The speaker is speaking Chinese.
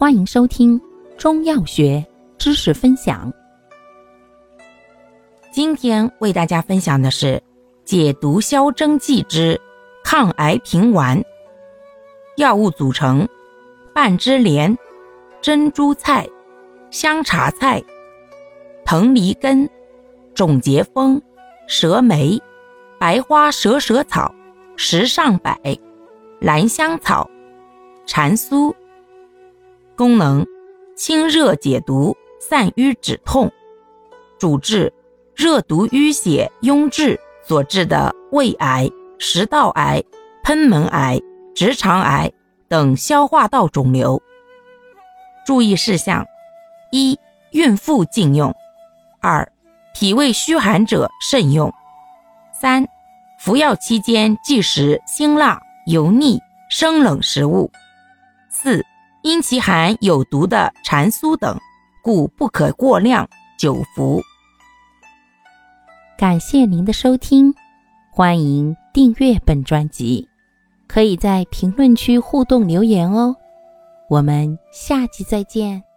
欢迎收听中药学知识分享。今天为大家分享的是解毒消征剂之抗癌平丸。药物组成：半枝莲、珍珠菜、香茶菜、藤梨根、种节风、蛇梅、白花蛇舌草、石上柏、兰香草、蟾酥。功能：清热解毒、散瘀止痛。主治：热毒淤血壅滞所致的胃癌、食道癌、贲门癌、直肠癌等消化道肿瘤。注意事项：一、孕妇禁用；二、脾胃虚寒者慎用；三、服药期间忌食辛辣、油腻、生冷食物；四。因其含有毒的蟾酥等，故不可过量久服。感谢您的收听，欢迎订阅本专辑，可以在评论区互动留言哦。我们下期再见。